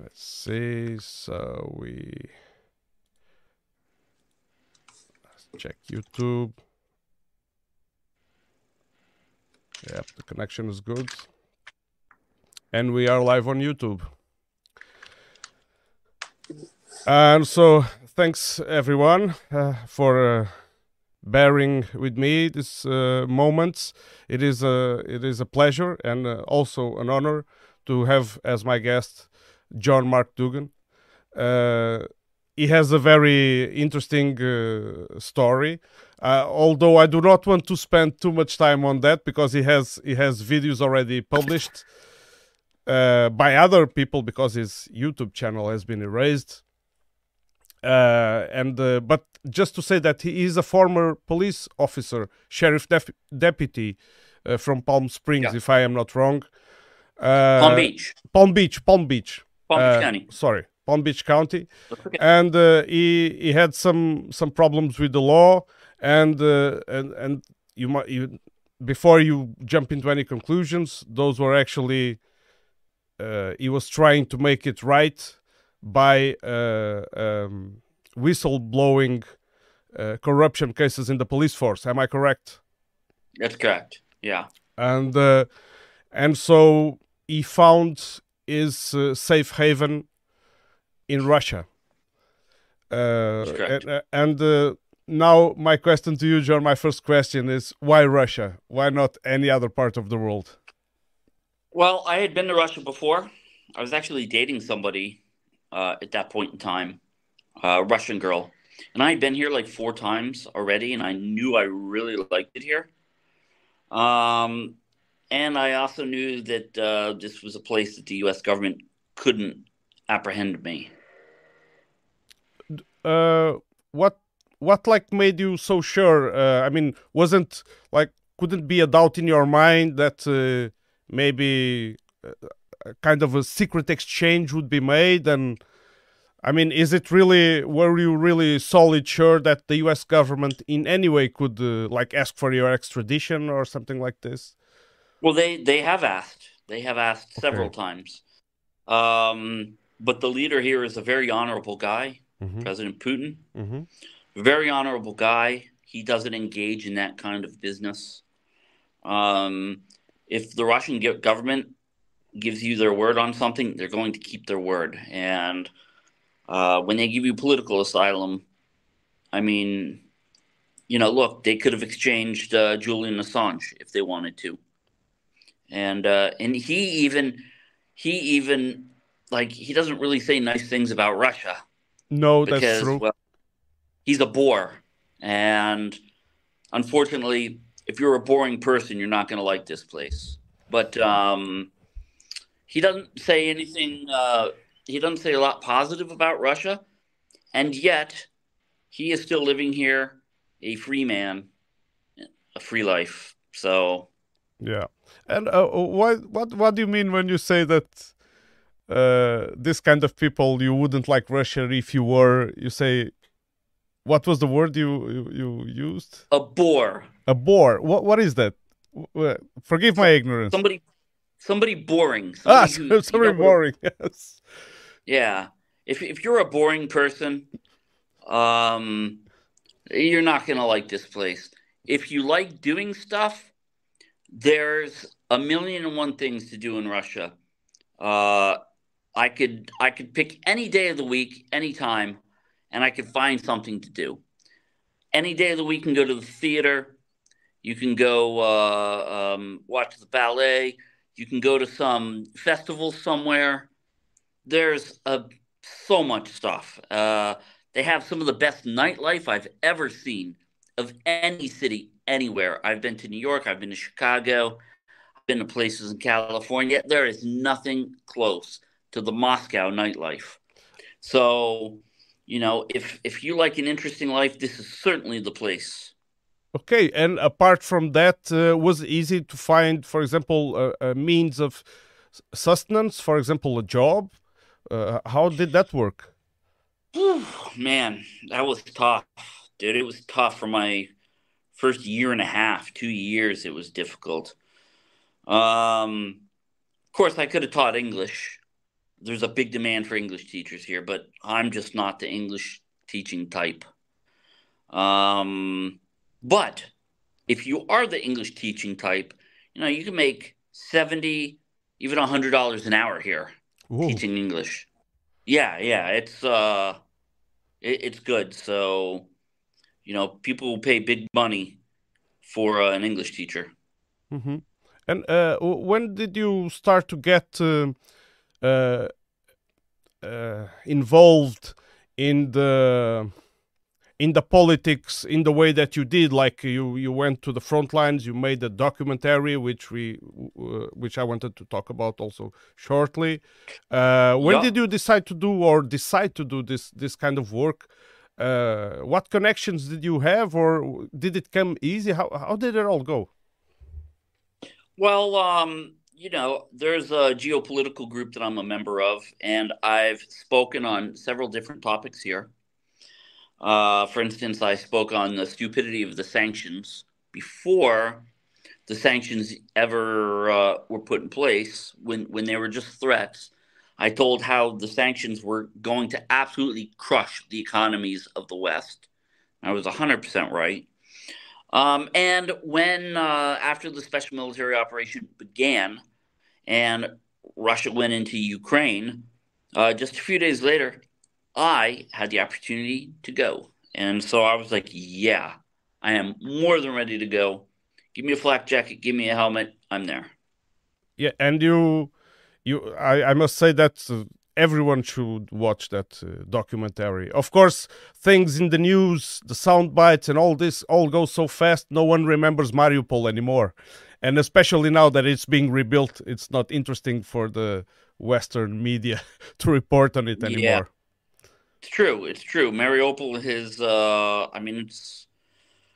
Let's see. So we let's check YouTube. Yep, the connection is good. And we are live on YouTube. And so, thanks everyone uh, for uh, bearing with me these uh, moments. It is a it is a pleasure and uh, also an honor to have as my guest John Mark Dougan. Uh, he has a very interesting uh, story. Uh, although I do not want to spend too much time on that because he has he has videos already published uh, by other people because his YouTube channel has been erased. Uh, and uh, but just to say that he is a former police officer, sheriff def- deputy from Palm Springs, Yeah. if I am not wrong. Uh, Palm Beach, Palm Beach, Palm Beach. Palm Beach Uh, County. Sorry, Palm Beach County at- and uh, he he had some some problems with the law and uh, and and you might you before you jump into any conclusions those were actually uh, he was trying to make it right by uh, um, whistleblowing uh, corruption cases in the police force am i correct That's correct. Yeah. and uh, and so he found his uh, safe haven in Russia. Uh, and and uh, now my question to you, John, my first question is why Russia? Why not any other part of the world? Well, I had been to Russia before. I was actually dating somebody uh, at that point in time, a Russian girl. And I had been here like four times already, and I knew I really liked it here. Um, and I also knew that uh, this was a place that the U.S. government couldn't apprehend me. Uh, what what like made you so sure? Uh, I mean, wasn't like couldn't be a doubt in your mind that uh, maybe uh, a kind of a secret exchange would be made and I mean, is it really? Were you really solid sure that the U.S. government in any way could uh, like ask for your extradition or something like this? Well, they they have asked. They have asked several Okay. times. Um, but the leader here is a very honorable guy, Mm-hmm. President Putin. Mm-hmm. Very honorable guy. He doesn't engage in that kind of business. Um, if the Russian government gives you their word on something, they're going to keep their word. And uh, when they give you political asylum, I mean, you know, look, they could have exchanged uh, Julian Assange if they wanted to, and uh, and he even he even like he doesn't really say nice things about Russia No, that's true. well, he's a bore, and unfortunately, if you're a boring person, you're not going to like this place. But um, he doesn't say anything. Uh, he doesn't say a lot positive about Russia, and yet he is still living here, a free man, a free life. So Yeah. And uh, what what what do you mean when you say that uh, this kind of people you wouldn't like Russia if you were? You say, what was the word you you, you used? a bore, A bore. What what is that? Forgive my ignorance. somebody, somebody boring. ah, Somebody you know, boring. Yes. Yeah. If if you're a boring person, um, you're not gonna like this place. If you like doing stuff, there's a million and one things to do in Russia. Uh, I could I could pick any day of the week, any time, and I could find something to do. Any day of the week, you can go to the theater. You can go uh, um, watch the ballet. You can go to some festival somewhere there's a, so much stuff. Uh, they have some of the best nightlife I've ever seen of any city anywhere. I've been to New York, I've been to Chicago, I've been to places in California. There is nothing close to the Moscow nightlife. So, you know, if if you like an interesting life, this is certainly the place. Okay, and apart from that, uh, was it easy to find, for example, a, a means of sustenance, for example, a job? Uh, how did that work? Whew, man, that was tough, dude. It was tough for my first year and a half, two years. It was difficult. Um, of course, I could have taught English. there's a big demand for English teachers here, but I'm just not the English teaching type. Um, but if you are the English teaching type, you know, you can make 70, even $100 an hour here Ooh. teaching English. Yeah, yeah, it's uh it, it's good. So, you know, people will pay big money for uh, an English teacher. Mm-hmm. And uh, when did you start to get uh, uh, uh involved in the in the politics in the way that you did like you you went to the front lines you made a documentary which we uh, which i wanted to talk about also shortly uh, when yeah. did you decide to do or decide to do this this kind of work uh, what connections did you have or did it come easy how, how did it all go well um you know, there's a geopolitical group that I'm a member of, and I've spoken on several different topics here. Uh, for instance, I spoke on the stupidity of the sanctions before the sanctions ever uh, were put in place, when, when they were just threats. I told how the sanctions were going to absolutely crush the economies of the West. I was 100% right. Um, and when, uh, after the special military operation began and Russia went into Ukraine, uh, just a few days later, I had the opportunity to go. And so I was like, yeah, I am more than ready to go. Give me a flak jacket, give me a helmet, I'm there. Yeah, and you, you, I, I must say that uh, everyone should watch that uh, documentary. Of course, things in the news, the sound bites, and all this all goes so fast. No one remembers Mariupol anymore, and especially now that it's being rebuilt, it's not interesting for the Western media to report on it anymore. Yeah. It's true. It's true. Mariupol has. Uh, I mean, it's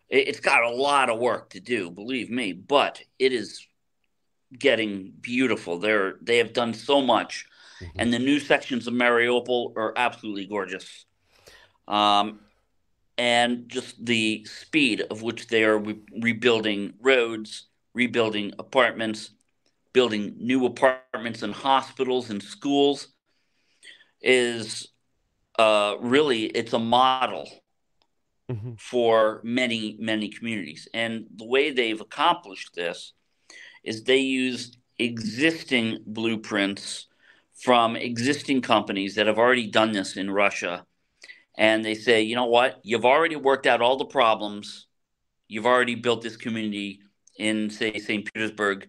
it's got a lot of work to do. Believe me, but it is getting beautiful. They're they have done so much, mm-hmm. and the new sections of Mariupol are absolutely gorgeous. Um, and just the speed of which they are re- rebuilding roads, rebuilding apartments, building new apartments and hospitals and schools is uh, really it's a model mm-hmm. for many many communities and the way they've accomplished this is they use existing blueprints from existing companies that have already done this in russia. And they say you know what? You've already worked out all the problems. You've already built this community in say st petersburg.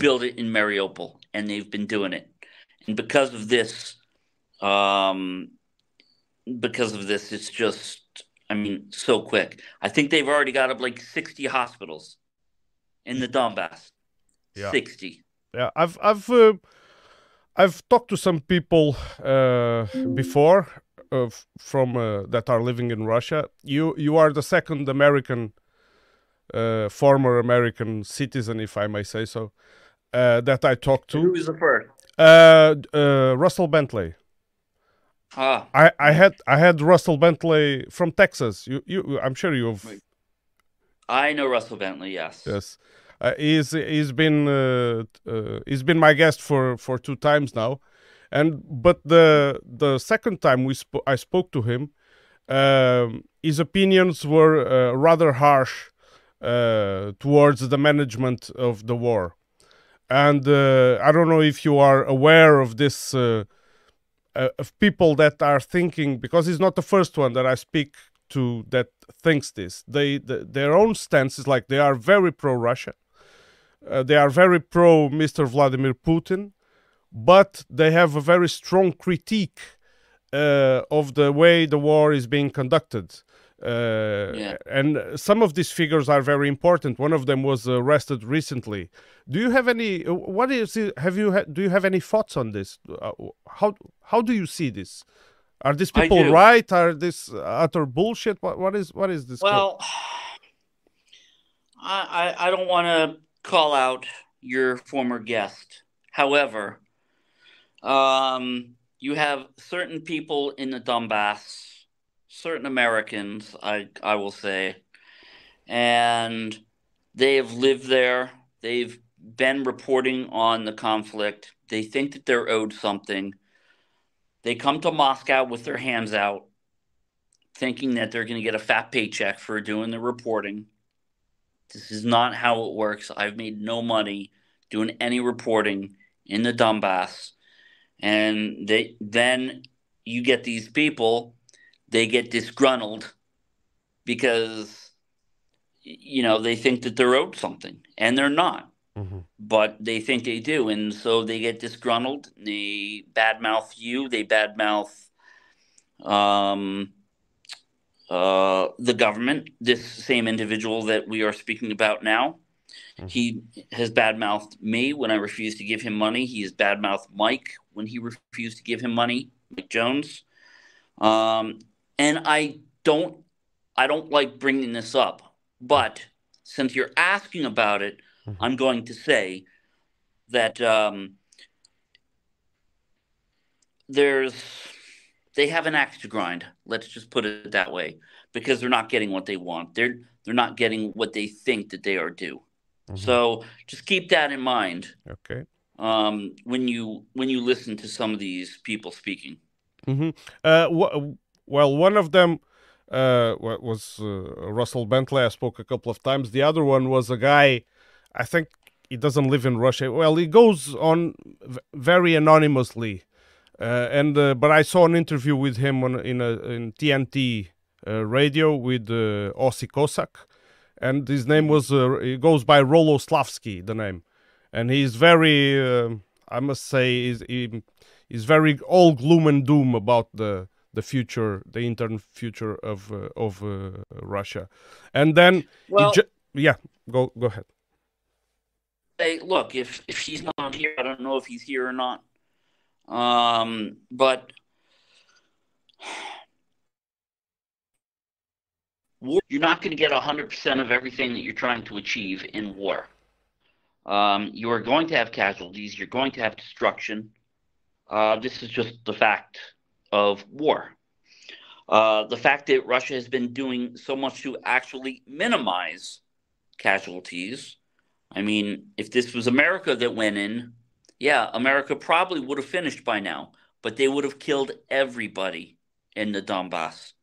Build it in mariupol. And they've been doing it. And because of this um, because of this, it's just, I mean, so quick. I think they've already got up like 60 hospitals in the Donbass. Yeah. 60. Yeah, I've, I've, uh, I've talked to some people uh, before uh, from uh, that are living in Russia. You, you are the second American, uh, former American citizen, if I may say so, uh, that I talked to. Who is the first? Russell Bentley. Ah. I, I had I had Russell Bentley from Texas. You you I'm sure you've. I know Russell Bentley. Yes. Yes, uh, he's he's been uh, uh, he's been my guest for for two times now, and but the the second time we sp- I spoke to him, um, his opinions were uh, rather harsh uh, towards the management of the war, and I don't know if you are aware of this of people that are thinking because he's not the first one that I speak to that thinks this. They the, their own stance is like they are very pro Russia. Uh, they are very pro Mr. Vladimir Putin, but they have a very strong critique uh, of the way the war is being conducted. Uh, yeah. And some of these figures are very important. One of them was arrested recently. Do you have any? What is? It, have you? Ha, do you have any thoughts on this? Uh, how how do you see this? Are these people right? Are this utter bullshit? What what is what is this? Well, I I don't want to call out your former guest. However, um, you have certain people in the Donbass certain Americans, I I will say, and they have lived there. They've been reporting on the conflict. They think that they're owed something. They come to Moscow with their hands out, thinking that they're going to get a fat paycheck for doing the reporting. This is not how it works. I've made no money doing any reporting in the Donbass. And they then you get these people, they get disgruntled because you know they think that they're owed something and they're not mm-hmm. but they think they do and so they get disgruntled they badmouth you they badmouth um, uh, the government this same individual that we are speaking about now mm-hmm. he has badmouthed me when i refused to give him money he has badmouthed mike when he refused to give him money mike jones um, and i don't i don't like bringing this up but since you're asking about it, mm-hmm. I'm going to say that um, there's they have an axe to grind. Let's just put it that way, because they're not getting what they want. They're they're not getting what they think that they are due. Mm-hmm. So just keep that in mind. Okay. Um, when you when you listen to some of these people speaking. Mm-hmm. Uh, w- well, one of them uh, was uh, Russell Bentley. I spoke a couple of times. The other one was a guy, I think he doesn't live in Russia. Well, he goes on very anonymously, and uh, but I saw an interview with him on in a in TNT uh, radio with uh, Ossi Kosak, and his name was uh, he goes by Rolo Slavskiy, the name, and he's very uh, I must say he's he, he's very all gloom and doom about the the future, the intern future of uh, of uh, Russia, and then well, yeah, go go ahead. Hey, look, if if he's not here, I don't know if he's here or not. Um, but you're not going to get 100% of everything that you're trying to achieve in war. Um, you are going to have casualties. You're going to have destruction. Uh, this is just the fact of war. Uh, the fact that Russia has been doing so much to actually minimize casualties. I mean, if this was America that went in, yeah, America probably would have finished by now, but they would have killed everybody in the Donbass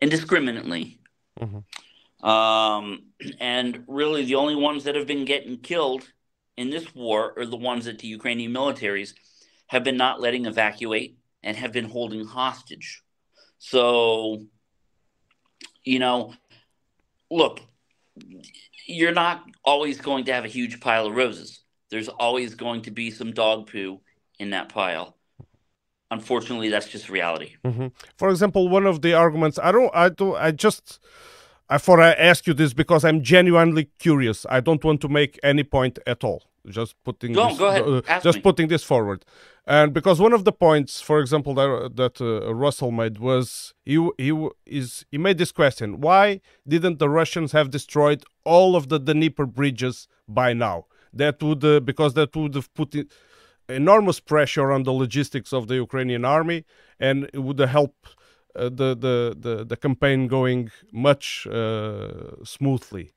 indiscriminately. Mm-hmm. Um, and really, the only ones that have been getting killed in this war are the ones that the Ukrainian militaries have been not letting evacuate and have been holding hostage. So, you know, look, you're not always going to have a huge pile of roses. There's always going to be some dog poo in that pile. Unfortunately, that's just reality. Mm-hmm. For example, one of the arguments I don't, I don't, I just, I thought I ask you this because I'm genuinely curious. I don't want to make any point at all. Just putting, go, this, go ahead. Uh, just me. putting this forward and because one of the points, for example, that that uh, Russell made was he he is he made this question: Why didn't the Russians have destroyed all of the Dnieper bridges by now? That would uh, because that would have put enormous pressure on the logistics of the Ukrainian army, and it would help uh, the, the the the campaign going much uh, smoothly,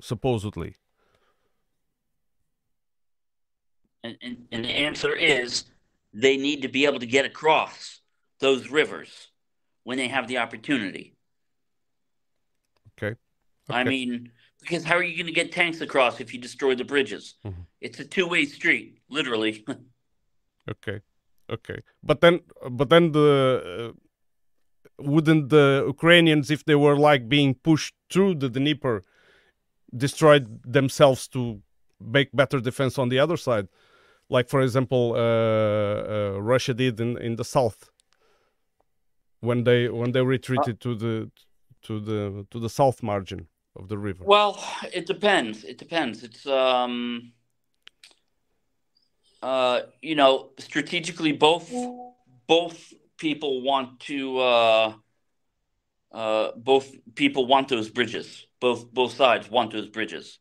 supposedly. And, and, and the answer is they need to be able to get across those rivers when they have the opportunity. Okay. okay. I mean, because how are you going to get tanks across if you destroy the bridges? Mm-hmm. It's a two-way street, literally. okay. Okay. But then but then the uh, wouldn't the Ukrainians if they were like being pushed through the Dnieper destroy themselves to make better defense on the other side? like for example uh, uh, Russia did in, in the south when they when they retreated to the to the to the south margin of the river. Well, it depends. It depends. It's um uh you know strategically both both people want to uh uh both people want those bridges. Both both sides want those bridges.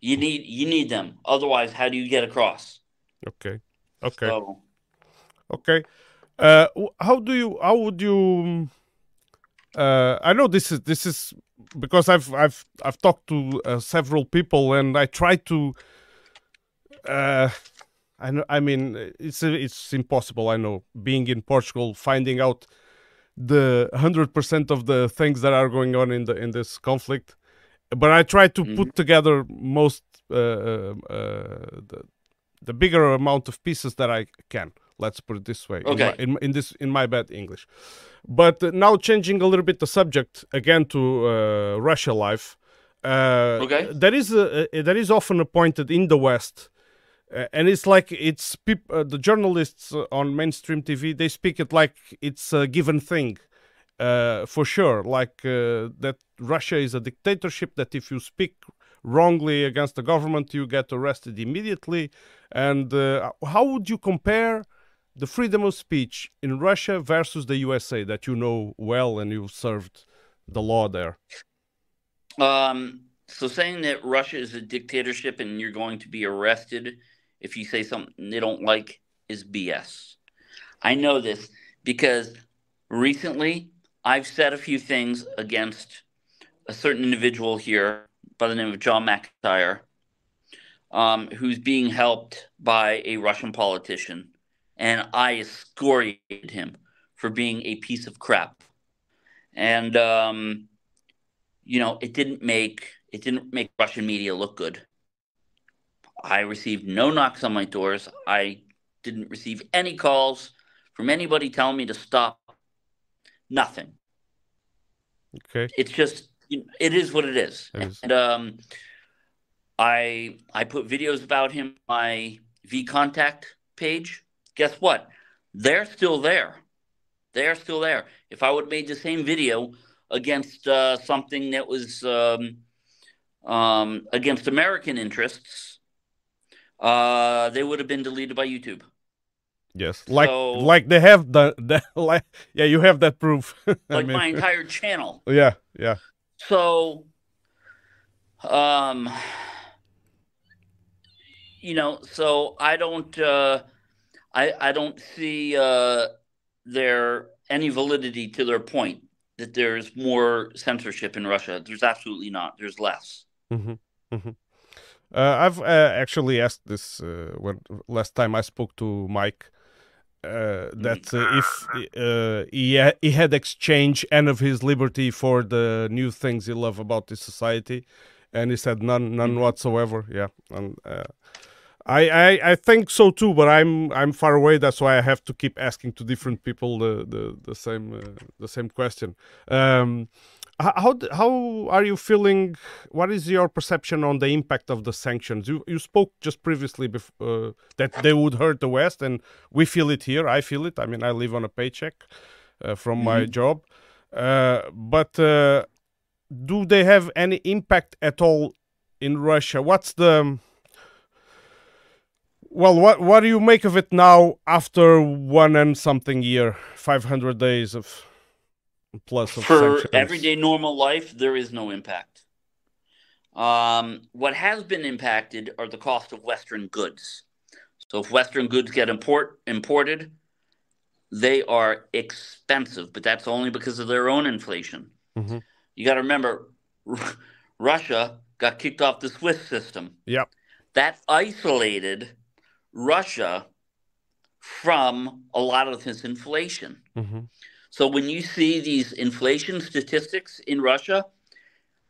You need you need them. Otherwise, how do you get across? Okay. Okay. So, okay. Uh, how do you? How would you? Uh, I know this is this is because I've I've I've talked to uh, several people and I try to uh, I know. I mean, it's it's impossible. I know. Being in Portugal, finding out the hundred percent of the things that are going on in the in this conflict, but I try to mm-hmm. put together most uh, uh, uh, the the bigger amount of pieces that I can. Let's put it this way. Okay. In, my, in, in this in my bad English, but now changing a little bit the subject again to uh, Russia life. Uh, okay. That is a, that is often appointed in the West. Uh, and it's like it's peop- uh, the journalists on mainstream TV they speak it like it's a given thing, uh, for sure. Like uh, that Russia is a dictatorship. That if you speak wrongly against the government, you get arrested immediately. And uh, how would you compare the freedom of speech in Russia versus the USA that you know well and you've served the law there? Um, so saying that Russia is a dictatorship and you're going to be arrested if you say something they don't like is BS. I know this because recently I've said a few things against a certain individual here by the name of John McIntyre, um, who's being helped by a Russian politician and I excoriated him for being a piece of crap. And um, you know, it didn't make it didn't make Russian media look good. I received no knocks on my doors. I didn't receive any calls from anybody telling me to stop. Nothing. Okay. It's just it is what it is. It is. And um, I I put videos about him on my VKontakte page guess what? They're still there. They're still there. If I would have made the same video against uh, something that was um, um, against American interests, uh, they would have been deleted by YouTube. Yes, like so, like they have the, the like yeah, you have that proof. like mean, my entire channel. Yeah, yeah. So, um, you know, so I don't. Uh, I, I don't see uh, there any validity to their point that there's more censorship in Russia. There's absolutely not. There's less. Mm-hmm. Mm-hmm. Uh, I've uh, actually asked this uh, when last time I spoke to Mike uh, that uh, if uh, he ha- he had exchanged any of his liberty for the new things he love about this society, and he said none, none mm-hmm. whatsoever. Yeah, and I, I, I think so too, but I'm I'm far away. That's why I have to keep asking to different people the the, the same uh, the same question. Um, how how are you feeling? What is your perception on the impact of the sanctions? You you spoke just previously uh, that they would hurt the West, and we feel it here. I feel it. I mean, I live on a paycheck uh, from mm -hmm. my mm-hmm. job, uh, but uh, do they have any impact at all in Russia? What's the well, what what do you make of it now after one and something year, five hundred days of plus of for sanctions? everyday normal life? There is no impact. Um, what has been impacted are the cost of Western goods. So if Western goods get import imported, they are expensive, but that's only because of their own inflation. Mm-hmm. You got to remember, Russia got kicked off the SWIFT system. Yep. That isolated Russia from a lot of this inflation. Mm-hmm. So when you see these inflation statistics in Russia,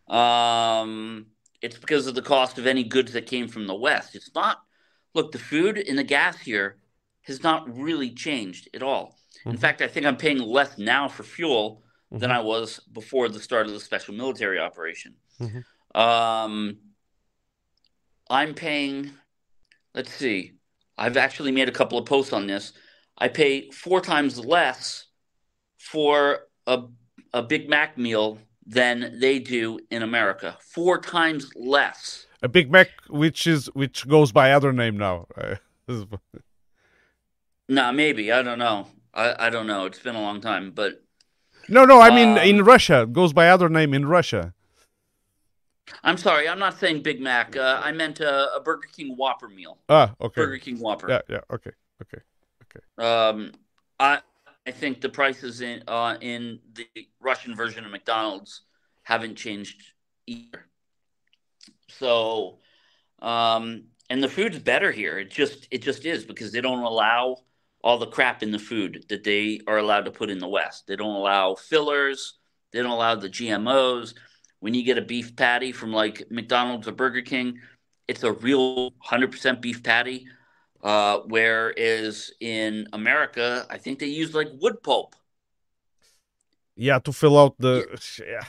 um, it's because of the cost of any goods that came from the West. It's not, look, the food and the gas here has not really changed at all. Mm-hmm. In fact, I think I'm paying less now for fuel mm-hmm. than I was before the start of the special military operation. Mm-hmm. Um, I'm paying, let's see, I've actually made a couple of posts on this. I pay four times less for a, a Big Mac meal than they do in America. Four times less. A Big Mac, which is which goes by other name now. no, nah, maybe I don't know. I, I don't know. It's been a long time, but no, no. I mean, um, in Russia, it goes by other name in Russia. I'm sorry, I'm not saying Big Mac. Uh, I meant a, a, Burger King Whopper meal. Ah, okay. Burger King Whopper. Yeah, yeah. Okay, okay, okay. Um, I I think the prices in uh in the Russian version of McDonald's haven't changed either. So, um, and the food's better here. It just it just is because they don't allow all the crap in the food that they are allowed to put in the West. They don't allow fillers. They don't allow the GMOs. When you get a beef patty from like McDonald's or Burger King, it's a real 100% beef patty. Uh, whereas in America, I think they use like wood pulp. Yeah, to fill out the yeah.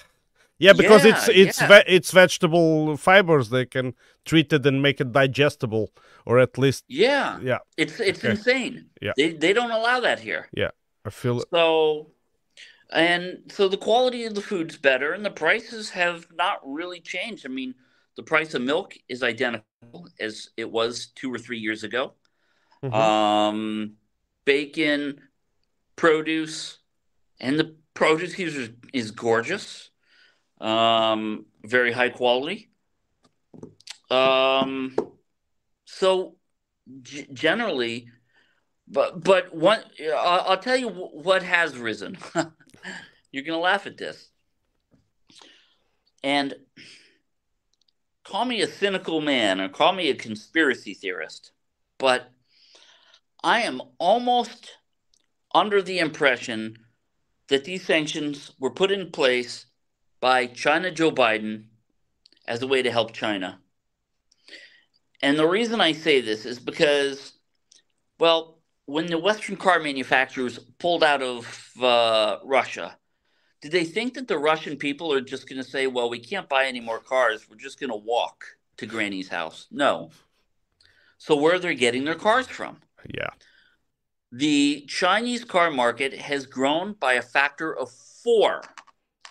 Yeah, because Yeah, it's it's yeah. ve- it's vegetable fibers. They can treat it and make it digestible, or at least Yeah, yeah. it's it's Okay. insane. Yeah. They they don't allow that here. Yeah, I feel So, and so the quality of the food's better, and the prices have not really changed. I mean, the price of milk is identical as it was two or three years ago. Mhm. Um, bacon, produce, and the produce here is, is gorgeous. Um, very high quality. Um, so g- generally, but but one, I'll, I'll tell you what has risen. You're gonna laugh at this, and call me a cynical man or call me a conspiracy theorist, but I am almost under the impression that these sanctions were put in place by China Joe Biden as a way to help China. And the reason I say this is because, well, when the Western car manufacturers pulled out of uh, Russia, did they think that the Russian people are just going to say, well, we can't buy any more cars. We're just going to walk to Granny's house? No. So, where are they getting their cars from? yeah. The Chinese car market has grown by a factor of four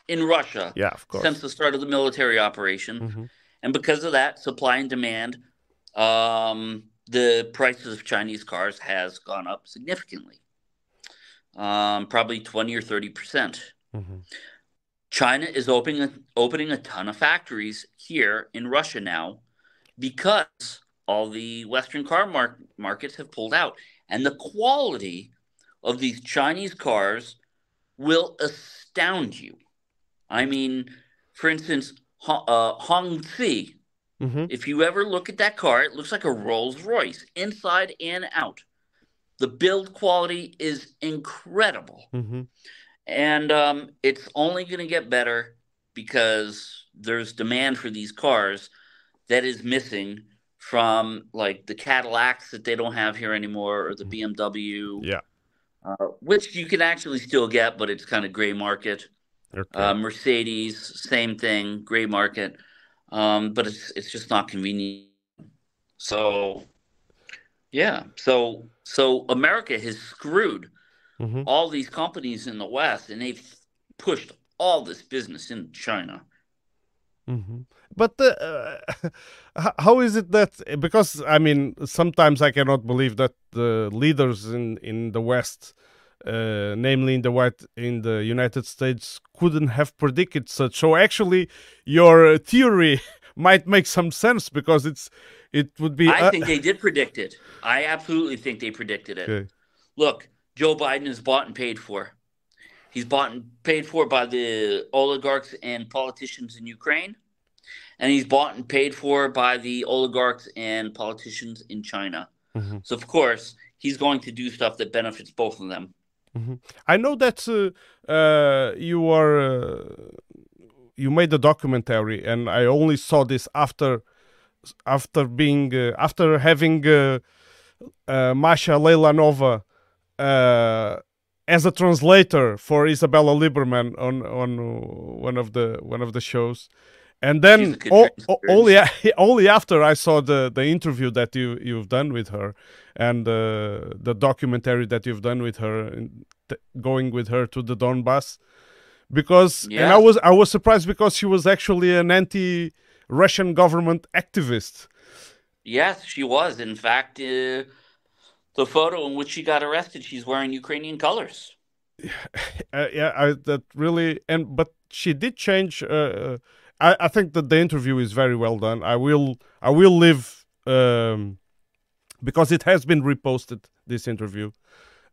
in Russia Yeah, of course. since the start of the military operation. Mhm. And because of that, supply and demand, um, the prices of Chinese cars has gone up significantly, um, probably 20 or 30 percent. Mhm. China is opening a, opening a ton of factories here in Russia now because all the Western car mar- markets have pulled out. And the quality of these Chinese cars will astound you. I mean, for instance, Ho- uh, Hongqi, Mhm. if you ever look at that car, it looks like a Rolls Royce, inside and out. The build quality is incredible Mhm. and um, it's only going to get better because there's demand for these cars that is missing from like the Cadillacs that they don't have here anymore or the BMW, Yeah. uh, which you can actually still get, but it's kind of gray market. Okay. Uh, Mercedes, same thing, gray market, um, but it's it's just not convenient. So, yeah, so so America has screwed Mhm. all these companies in the West, and they've pushed all this business in China. Mhm. But the, uh, how is it that because I mean sometimes I cannot believe that the leaders in in the West, uh, namely in the white in the United States, couldn't have predicted such. So actually, your theory might make some sense because it's it would be. I uh, think they did predict it. I absolutely think they predicted it. okay. Look, Joe Biden is bought and paid for. He's bought and paid for by the oligarchs and politicians in Ukraine, and he's bought and paid for by the oligarchs and politicians in China. Mhm. So of course, he's going to do stuff that benefits both of them. I know that uh, uh, you are uh, you made a documentary, and I only saw this after after being after having Masha Leilanova as a translator for Isabella Lieberman on on one of the one of the shows. And then o- o- only only after I saw the, the interview that you you've done with her and uh, the documentary that you've done with her, t- going with her to the Donbass, because and I was I was surprised because she was actually an anti-Russian government activist. Yes, she was. In fact, uh, the photo in which she got arrested, she's wearing Ukrainian colors. Uh, yeah, I, that really and but she did change. Uh, uh, I I think that the interview is very well done. I will I will leave um, because it has been reposted this interview.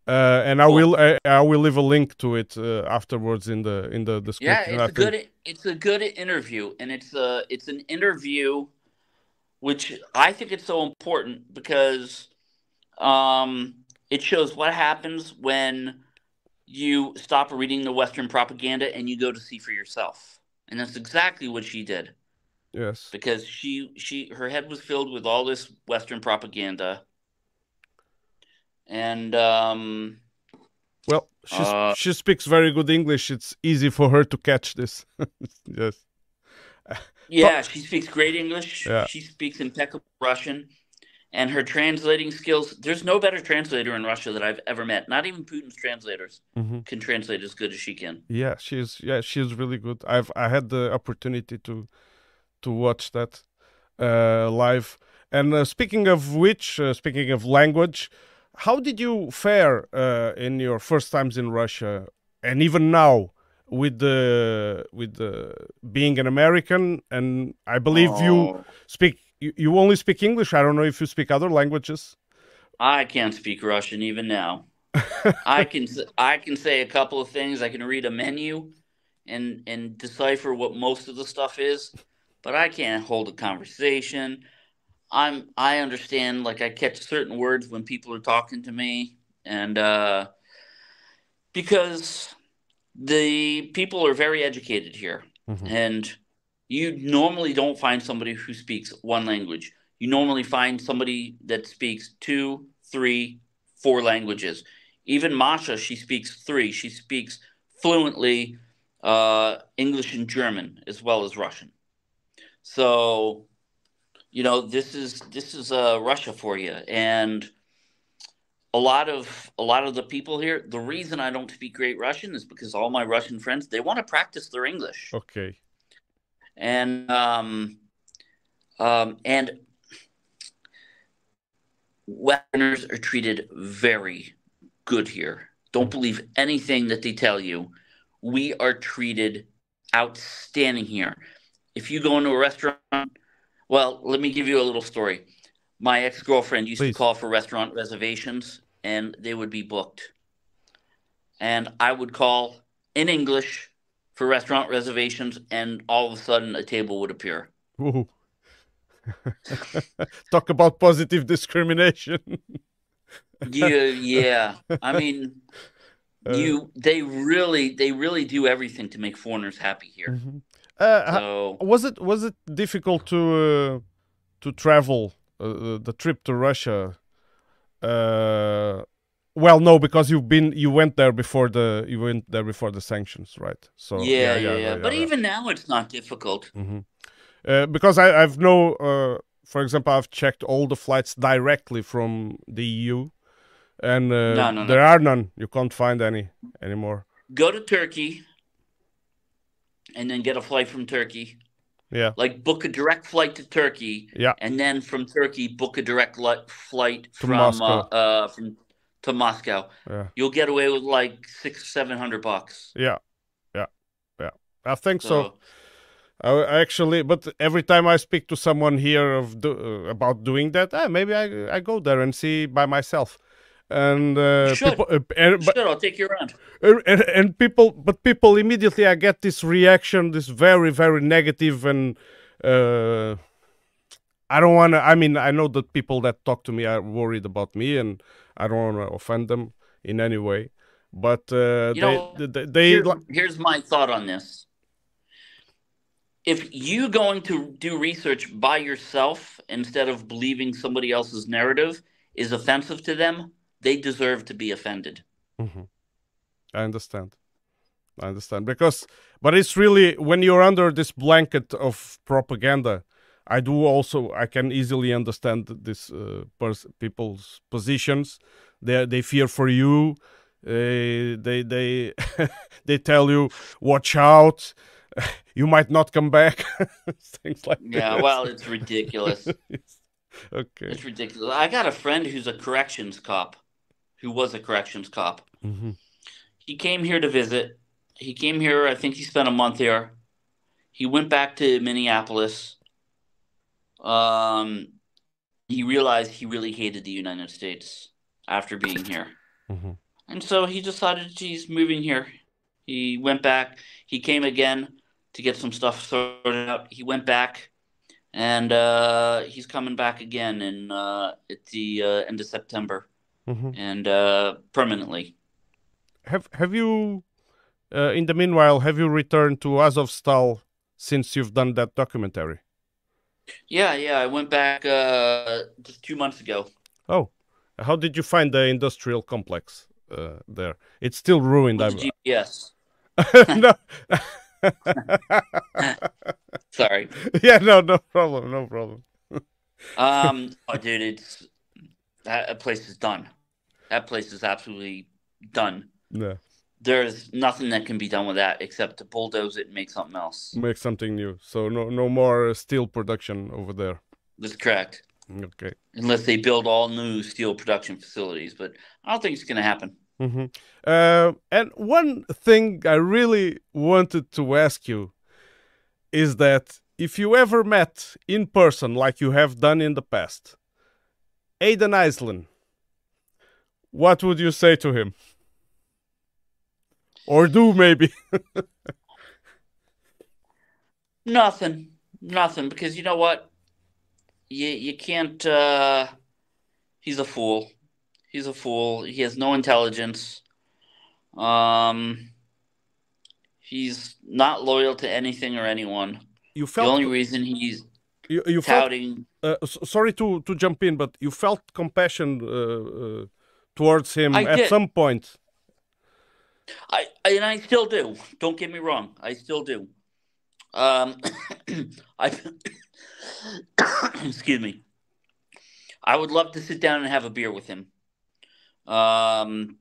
Uh, and I Cool. will I, I will leave a link to it uh, afterwards in the in the Yeah, description. it's I a think. good it's a good interview, and it's a it's an interview which I think it's so important because um, it shows what happens when you stop reading the Western propaganda and you go to see for yourself. And that's exactly what she did. Yes. Because she she her head was filled with all this Western propaganda. And um well, she uh, she speaks very good English. It's easy for her to catch this. yes. Yeah, she speaks great English. Yeah. She speaks impeccable Russian and her translating skills. There's no better translator in Russia that I've ever met. Not even Putin's translators mm-hmm. can translate as good as she can. Yeah, she's yeah she's really good. I've I had the opportunity to to watch that uh, live. And uh, speaking of which, uh, speaking of language, how did you fare uh, in your first times in Russia, and even now? with the with the being an American, and I believe oh. you speak you, you only speak English. I don't know if you speak other languages. I can't speak Russian even now. I can I can say a couple of things. I can read a menu and and decipher what most of the stuff is, but I can't hold a conversation. I'm I understand like I catch certain words when people are talking to me and uh because the people are very educated here mm-hmm. and you normally don't find somebody who speaks one language. You normally find somebody that speaks two, three, four languages. Even Masha, she speaks three. She speaks fluently uh, English and German as well as Russian. So, you know, this is this is uh, Russia for you, and a lot of a lot of the people here. The reason I don't speak great Russian is because all my Russian friends they want to practice their English. Okay and um, um, and Westerners are treated very good here. Don't believe anything that they tell you. We are treated outstanding here. If you go into a restaurant, well, let me give you a little story. My ex girlfriend used Please. to call for restaurant reservations, and they would be booked. And I would call in English for restaurant reservations, and all of a sudden a table would appear. Talk about positive discrimination. yeah, yeah. I mean, uh, you they really they really do everything to make foreigners happy here. Mm-hmm. Uh, so, was it was it difficult to uh, to travel uh, uh the trip to Russia? Well, no, because you've been you went there before the you went there before the sanctions, right? So yeah, yeah, yeah. yeah, yeah but even now, it's not difficult. Mm-hmm. Uh, because I, I've no, uh, for example, I've checked all the flights directly from the EU, and uh, no, no, there no. are none. You can't find any anymore. Go to Turkey, and then get a flight from Turkey. Yeah. Like book a direct flight to Turkey. Yeah. And then from Turkey, book a direct li- flight to from uh, uh, from to Moscow. Yeah. You'll get away with like six, seven hundred bucks. Yeah, yeah, yeah. I think so. so. I actually, but every time I speak to someone here of do, uh, about doing that, ah, maybe I I go there and see by myself. And uh, you should. People, uh, and, but, should. I'll take you around. And, and people, but people immediately, I get this reaction, this very, very negative and. Uh, I don't want to. I mean, I know that people that talk to me are worried about me, and I don't want to offend them in any way. But uh, they, know, they, they, here, here's my thought on this. If you going to do research by yourself instead of believing somebody else's narrative is offensive to them, they deserve to be offended. Mm-hmm. I understand. I understand because, but it's really when you're under this blanket of propaganda I do also I can easily understand this uh, people's positions. They they fear for you. Uh, they they they tell you watch out. You might not come back. Things like yeah. This. Well, it's ridiculous. okay. It's ridiculous. I got a friend who's a corrections cop, who was a corrections cop. Mm-hmm. He came here to visit. He came here. I think he spent a month here. He went back to Minneapolis um, he realized he really hated the United States after being here. Mm-hmm. And so he decided he's moving here. He went back. He came again to get some stuff sorted out. He went back and uh, he's coming back again in uh, at the uh, end of September, Mhm. and uh, permanently. Have have you, uh, in the meanwhile, have you returned to Azovstal since you've done that documentary? Yeah, yeah. I went back uh, just two months ago. Oh, how did you find the industrial complex uh, there? It's still ruined. With the GPS. no. Sorry. yeah, no, no problem, no problem. Um, oh, dude, it's that place is done. That place is absolutely done. Yeah, There's nothing that can be done with that except to bulldoze it and make something else. make something new. So no, no more steel production over there. That's correct. Okay. Unless they build all new steel production facilities, but I don't think it's going to happen. hmm Uh, and one thing I really wanted to ask you is that if you ever met in person, like you have done in the past, Aiden Aslin, what would you say to him? Or do maybe? Nothing, nothing, because you know what? You you can't. Uh, he's a fool. He's a fool. He has no intelligence. Um, he's not loyal to anything or anyone. You felt The only reason he's you, you felt uh, sorry to to jump in, but you felt compassion uh, uh, towards him I at did. some point. I and I still do. Don't get me wrong. I still do. Um, I excuse me. I would love to sit down and have a beer with him. Um,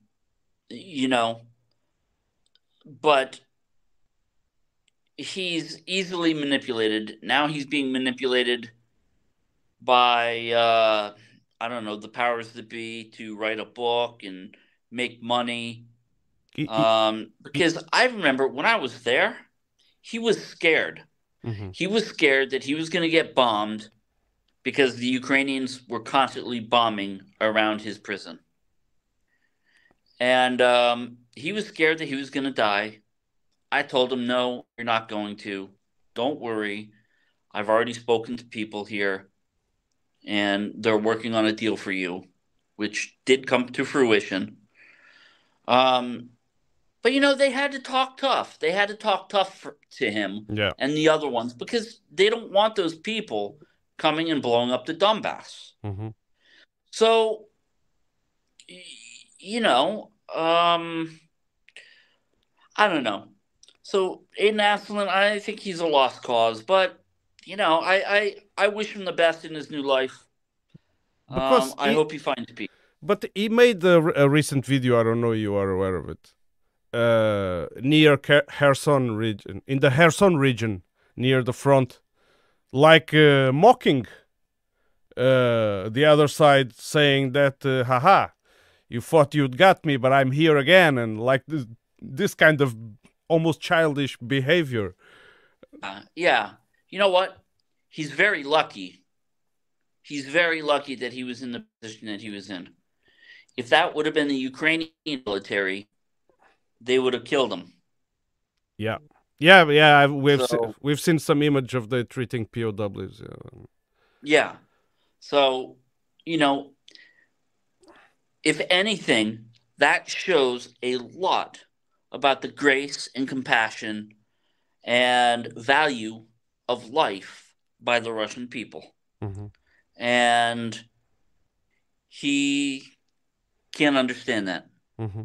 you know, but he's easily manipulated. Now he's being manipulated by uh, I don't know the powers that be to write a book and make money. Um, because I remember when I was there, he was scared. Mhm. He was scared that he was going to get bombed because the Ukrainians were constantly bombing around his prison. And um, he was scared that he was going to die. I told him, no, you're not going to. Don't worry. I've already spoken to people here, and they're working on a deal for you, which did come to fruition. Um, but you know, they had to talk tough. They had to talk tough for, to him Yeah. and the other ones because they don't want those people coming and blowing up the Donbass. hmm So, you know, um, I don't know. So Aiden Aslin, I think he's a lost cause, but you know, I I, I wish him the best in his new life. Because um, I he- hope he finds peace. But he made a, a recent video. I don't know you are aware of it. Uh, near Kherson region, in the Kherson region, near the front, like uh, mocking uh, the other side, saying that, uh, "Haha, you thought you'd got me, but I'm here again," and like this, this kind of almost childish behavior. Uh, yeah, you know what? He's very lucky. He's very lucky that he was in the position that he was in. If that would have been the Ukrainian military, they would have killed him. Yeah, yeah, yeah. We've se- we've seen some image of the treating POWs. Yeah. Yeah. So, you know, if anything, that shows a lot about the grace and compassion and value of life by the Russian people. Mhm. And he can't understand that. hmm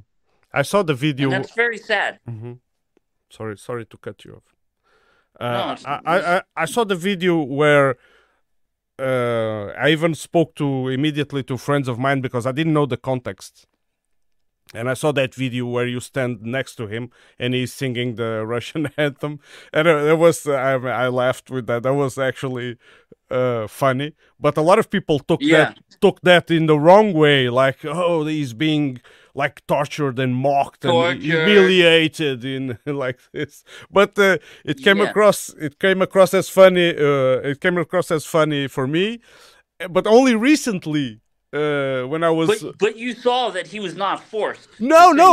I saw the video. And that's very sad. hmm Sorry, sorry to cut you off. Uh, it's- I, I, I- I saw the video where uh, I even spoke to immediately to friends of mine because I didn't know the context. And I saw that video where you stand next to him and he's singing the Russian anthem, and uh, it was I, I laughed with that. That was actually uh, funny, but a lot of people took Yeah. that took that in the wrong way, like oh he's being like tortured and mocked and humiliated in like this. But uh, it came Yeah. across it came across as funny. Uh, it came across as funny for me, but only recently uh, when I was. But but you saw that he was not forced. No, no.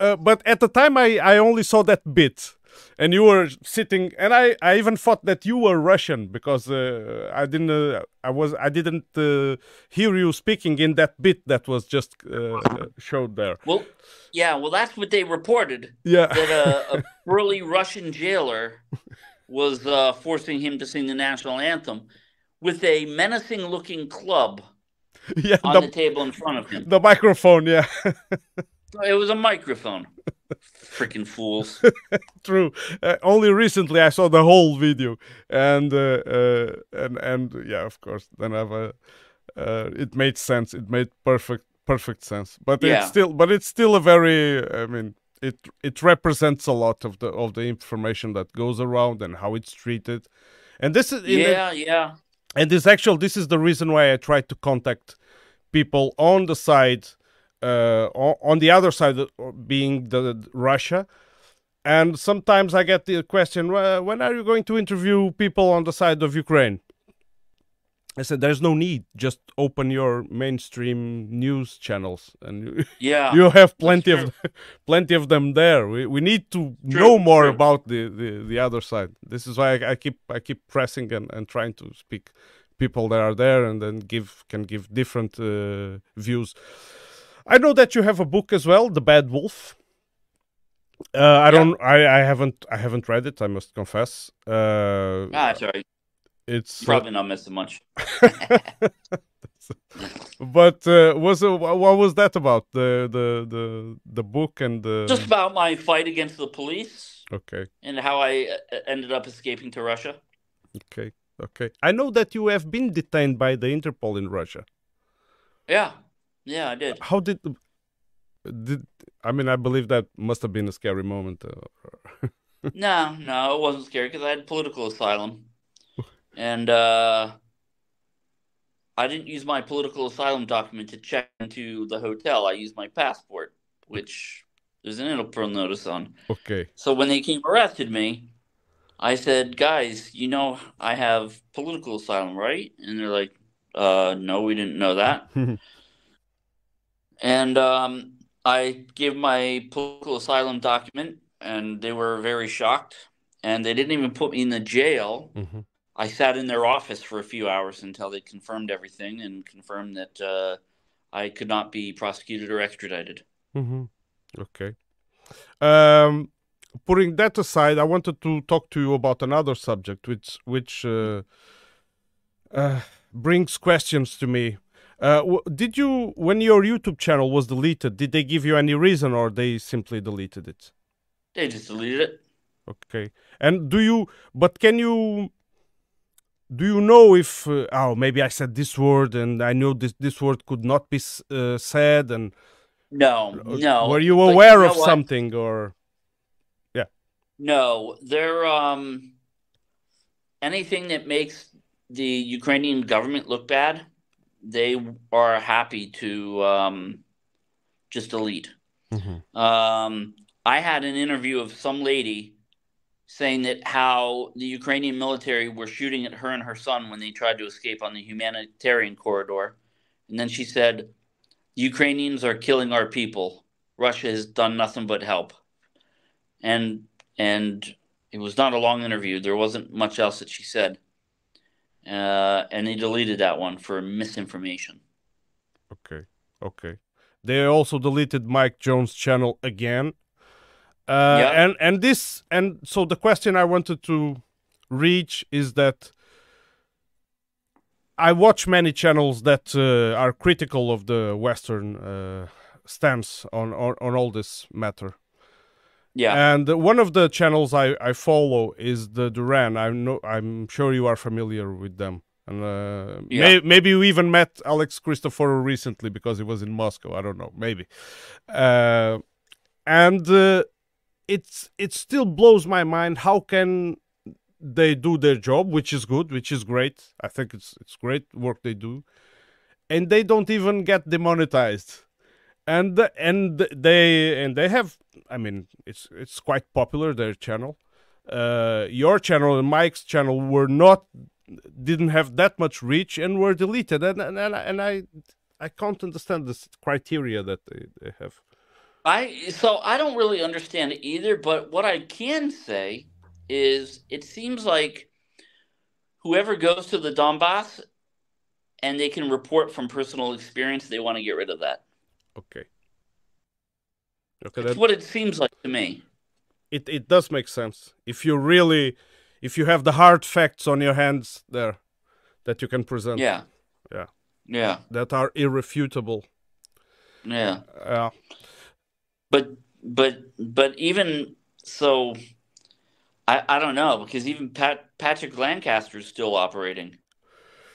Uh, but at the time, I, I only saw that bit. and you were sitting, and I, I even thought that you were Russian because uh, I didn't, uh, I was, I didn't uh, hear you speaking in that bit that was just uh, showed there. Well, yeah, well, that's what they reported. Yeah, that a, a burly Russian jailer was uh, forcing him to sing the national anthem with a menacing-looking club yeah, on the, the, table in front of him. The microphone, yeah. it was a microphone. Freaking fools. True. Uh, only recently I saw the whole video, and uh, uh, and and yeah, of course, then I've uh, uh, it made sense. It made perfect perfect sense. But yeah. it's still, but it's still a very. I mean, it it represents a lot of the of the information that goes around and how it's treated, and this is yeah, yeah and this actual this is the reason why I tried to contact people on the side uh, on the other side being the Russia. And sometimes I get the question when are you going to interview people on the side of Ukraine I said there's no need. Just open your mainstream news channels and yeah you have plenty of plenty of them there. We, we need to true, know more true. about the, the the other side. This is why I, I, keep I keep pressing and, and trying to speak people that are there and then give can give different uh, views. I know that you have a book as well The Bad Wolf. Uh, I yeah. don't I, I haven't I haven't read it I must confess. Uh, ah sorry it's probably uh, not missing much. but uh, was it, what was that about the the the the book and the just about my fight against the police? Okay. And how I uh, ended up escaping to Russia. Okay. Okay. I know that you have been detained by the Interpol in Russia. Yeah. Yeah, I did. How did did I mean I believe that must have been a scary moment. Uh, no, no, it wasn't scary because I had political asylum and uh, I didn't use my political asylum document to check into the hotel. I used my passport, which there's an Interpol notice on. Okay. So when they came arrested me, I said, "Guys, you know I have political asylum, right?" And they're like, "Uh, no, we didn't know that." and um, I gave my political asylum document, and they were very shocked. And they didn't even put me in the jail. Mm-hmm I sat in their office for a few hours until they confirmed everything and confirmed that uh, I could not be prosecuted or extradited. Mm-hmm. Okay. Um, putting that aside, I wanted to talk to you about another subject, which which uh, uh, brings questions to me. Uh, did you, when your YouTube channel was deleted, did they give you any reason, or they simply deleted it? They just deleted it. Okay. And do you? But can you? Do you know if uh, oh maybe I said this word and I know this this word could not be uh, said and no uh, no were you aware you of something or yeah. No they're um anything that makes the Ukrainian government look bad they are happy to um just delete. Mm-hmm. um I had an interview of some lady saying that how the Ukrainian military were shooting at her and her son when they tried to escape on the humanitarian corridor. And then she said, the Ukrainians are killing our people. Russia has done nothing but help. And and it was not a long interview. There wasn't much else that she said. Uh, and they deleted that one for misinformation. Okay. Okay. They also deleted Mike Jones' channel again uh, yeah. And and this and so the question I wanted to reach is that I watch many channels that uh, are critical of the Western uh, stance on, on on all this matter. Yeah. And one of the channels I, I follow is the Duran. I know I'm sure you are familiar with them. And uh, yeah. may, maybe you even met Alex Christoforou recently because he was in Moscow. I don't know, maybe. Uh, and uh, it's it still blows my mind how can they do their job which is good which is great. I think it's it's great work they do. And they don't even get demonetized. And and they and they have i mean it's it's quite popular their channel. Uh your channel and mike's channel were not didn't have that much reach and were deleted. And and, and, and i i can't understand this criteria that they, they have I so I don't really understand it either, but what I can say is it seems like whoever goes to the Donbass and they can report from personal experience, they want to get rid of that. Okay. Okay. That's that, what it seems like to me. It it does make sense if you really, if you have the hard facts on your hands there, that you can present. Yeah. Yeah. Yeah. That are irrefutable. Yeah. Yeah. But but but even so, I I don't know because even Pat Patrick Lancaster is still operating.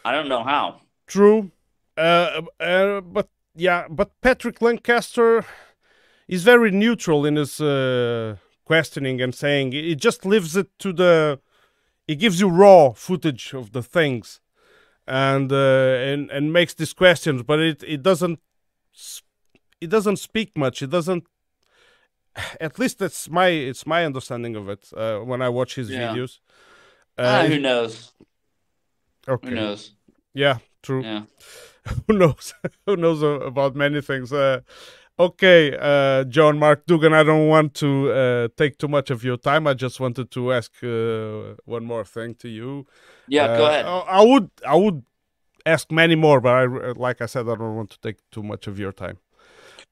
I don't know how. True, uh, uh, but yeah, but Patrick Lancaster is very neutral in his uh, questioning and saying it just leaves it to the. It gives you raw footage of the things, and uh, and and makes these questions, but it it doesn't it doesn't speak much. It doesn't at least that's my it's my understanding of it uh, when I watch his yeah. videos. Uh, ah, who knows? Okay. Who knows? Yeah, true. Yeah. who knows? who knows about many things? Uh, okay, uh, John Mark Dougan. I don't want to uh, take too much of your time. I just wanted to ask uh, one more thing to you. Yeah, go ahead. I would I would ask many more, but I like I said, I don't want to take too much of your time.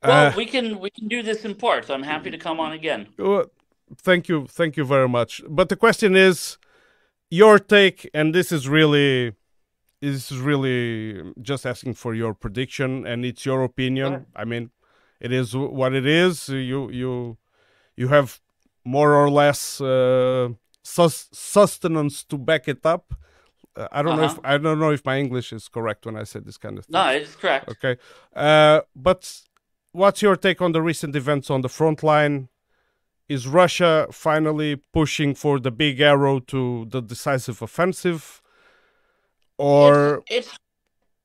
Well, uh, we can we can do this in parts. I'm happy to come on again. thank you, thank you very much. But the question is, your take, and this is really is really just asking for your prediction, and it's your opinion. I mean, it is what it is. You you you have more or less uh, sus- sustenance to back it up. Uh, I don't uh-huh. know if uh-huh. I don't know if my English is correct when I said this kind of thing. No, it's correct. Okay, uh, but what's your take on the recent events on the front line? Is Russia finally pushing for the big arrow to the decisive offensive? Or it's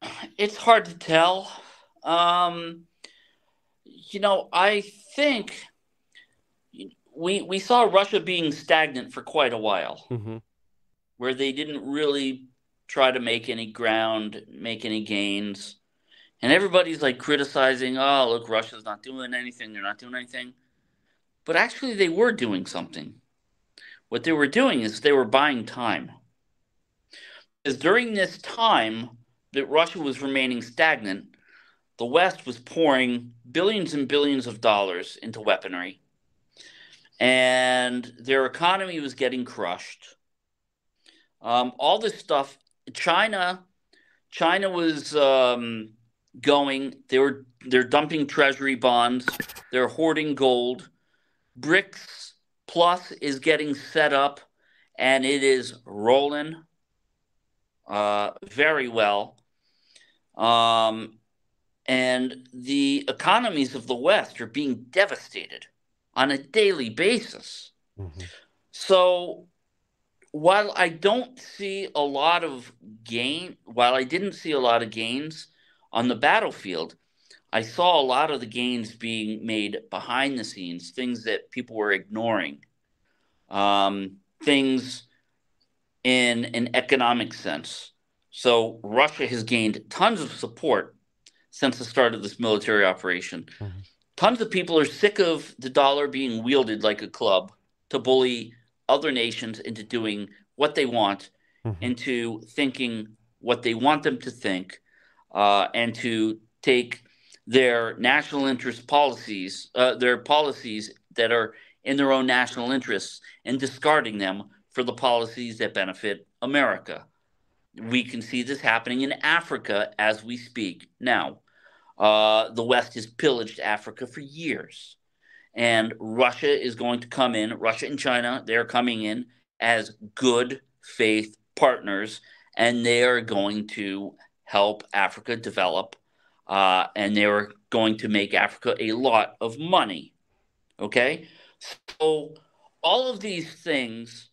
it's, it's hard to tell. Um, you know, I think we we saw Russia being stagnant for quite a while, mm-hmm. where they didn't really try to make any ground, make any gains and everybody's like criticizing, oh, look, Russia's not doing anything, they're not doing anything. But actually, they were doing something. What they were doing is they were buying time. Because during this time that Russia was remaining stagnant, the West was pouring billions and billions of dollars into weaponry. And their economy was getting crushed. Um, all this stuff, China, China was um, going. They were they're dumping treasury bonds. They're hoarding gold. BRICS Plus is getting set up, and it is rolling uh, very well. Um, and the economies of the West are being devastated on a daily basis. Mm-hmm. So while I don't see a lot of gain, while I didn't see a lot of gains on the battlefield, I saw a lot of the gains being made behind the scenes, things that people were ignoring, um, things in an economic sense. So Russia has gained tons of support since the start of this military operation. Mm-hmm. Tons of people are sick of the dollar being wielded like a club to bully other nations into doing what they want, mm-hmm. into thinking what they want them to think, uh, and to take their national interest policies, uh, their policies that are in their own national interests, and discarding them for the policies that benefit America. We can see this happening in Africa as we speak now. Uh, the West has pillaged Africa for years. And Russia is going to come in, Russia and China, they're coming in as good faith partners, and they are going to help Africa develop, uh, and they were going to make Africa a lot of money. Okay, so all of these things,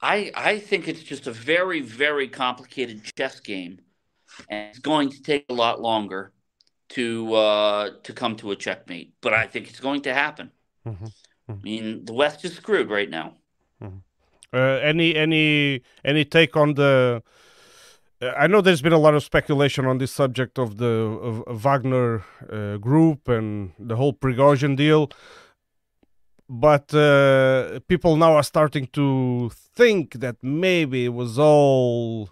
I I think it's just a very very complicated chess game, and it's going to take a lot longer to uh, to come to a checkmate. But I think it's going to happen. Mm-hmm. Mm-hmm. I mean, the West is screwed right now. Mm-hmm. Uh, any any any take on the I know there's been a lot of speculation on this subject of the of, of Wagner uh, group and the whole Prigozhin deal, but uh, people now are starting to think that maybe it was all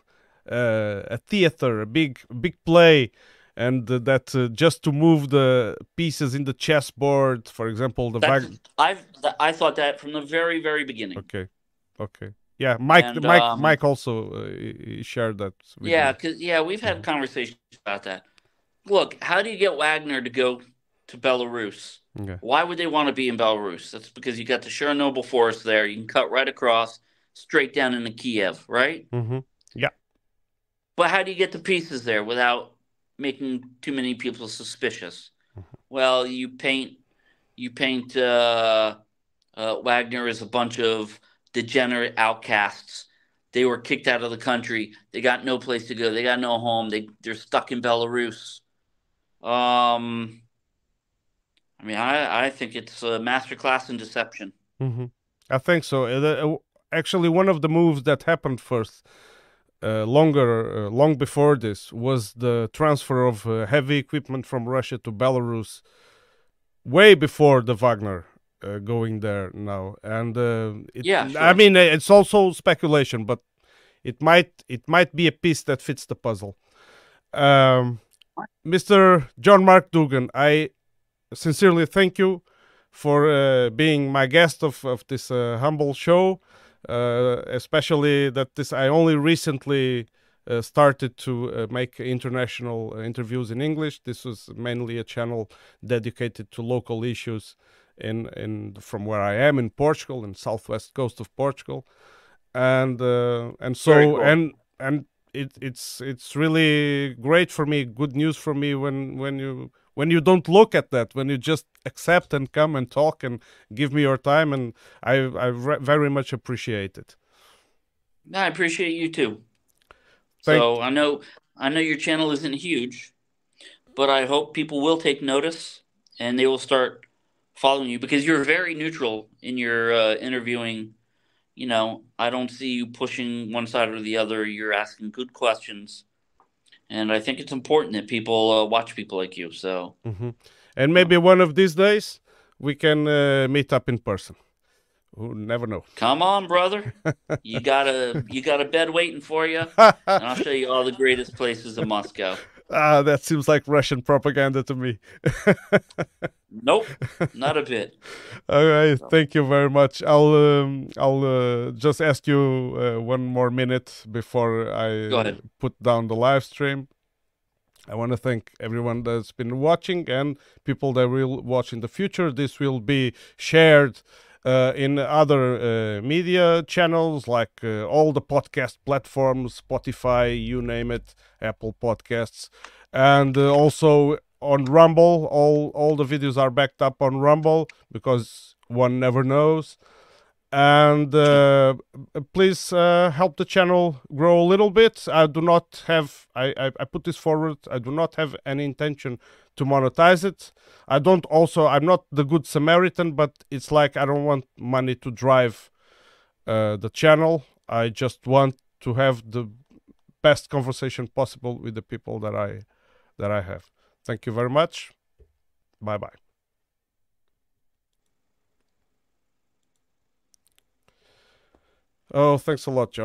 uh, a theater, a big big play, and that uh, just to move the pieces in the chessboard, for example, the Wagner. I've I thought that from the very very beginning. Okay, okay. Yeah, Mike. And, Mike. Um, Mike also uh, shared that. Yeah, because yeah, we've had mm-hmm. conversations about that. Look, how do you get Wagner to go to Belarus? Okay. Why would they want to be in Belarus? That's because you got the Chernobyl forest there. You can cut right across, straight down into Kiev, right? Mm-hmm. Yeah. But how do you get the pieces there without making too many people suspicious? Mm-hmm. Well, you paint you paint uh, uh, Wagner as a bunch of degenerate outcasts. They were kicked out of the country. They got no place to go. They got no home. They they're stuck in Belarus. Um, I mean, I I think it's a masterclass in deception. Mm-hmm. I think so. Uh, actually, one of the moves that happened first, uh, longer, uh, long before this, was the transfer of uh, heavy equipment from Russia to Belarus, way before the Wagner uh, going there now, and uh, it, yeah, sure. I mean it's also speculation, but it might it might be a piece that fits the puzzle. Um, Mr. John Mark Dougan, I sincerely thank you for uh, being my guest of of this uh, humble show, uh, especially that this I only recently. Uh, started to uh, make international uh, interviews in English. This was mainly a channel dedicated to local issues in in from where I am in Portugal, in southwest coast of Portugal, and uh, and so cool. and and it, it's it's really great for me, good news for me when when you when you don't look at that, when you just accept and come and talk and give me your time, and I I very much appreciate it. I appreciate you too. Thank so I know I know your channel isn't huge, but I hope people will take notice and they will start following you because you're very neutral in your uh, interviewing. You know, I don't see you pushing one side or the other. You're asking good questions, and I think it's important that people uh, watch people like you. So, mm-hmm. and maybe one of these days we can uh, meet up in person. Who never know? Come on, brother. you got a you got a bed waiting for you, and I'll show you all the greatest places in Moscow. Ah, that seems like Russian propaganda to me. nope, not a bit. All right, thank you very much. I'll um, I'll uh, just ask you uh, one more minute before I put down the live stream. I want to thank everyone that's been watching and people that will watch in the future. This will be shared in other uh, media channels like uh, all the podcast platforms, Spotify, you name it, Apple Podcasts, and uh, also on Rumble. All all the videos are backed up on Rumble because one never knows and uh, please uh, help the channel grow a little bit. I do not have I, I, I put this forward. I do not have any intention to monetize it. I don't also I'm not the good Samaritan, but it's like I don't want money to drive uh, the channel. I just want to have the best conversation possible with the people that I that I have. Thank you very much. Bye bye. Oh, thanks a lot, John.